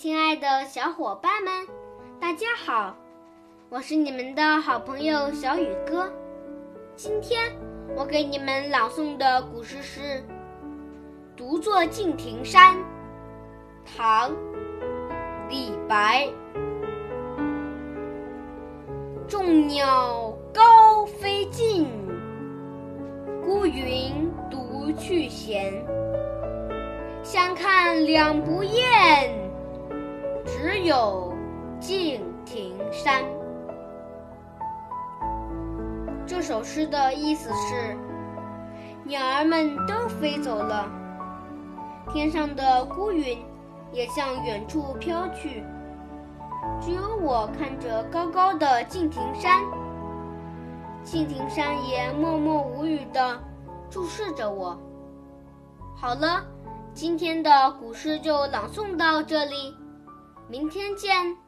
亲爱的小伙伴们，大家好，我是你们的好朋友小雨哥。今天我给你们朗诵的古诗是《独坐敬亭山》，唐·李白。众鸟高飞尽，孤云独去闲。相看两不厌，有敬亭山。这首诗的意思是，鸟儿们都飞走了，天上的孤云也向远处飘去。只有我看着高高的敬亭山，敬亭山也默默无语地注视着我。好了，今天的古诗就朗诵到这里，明天见。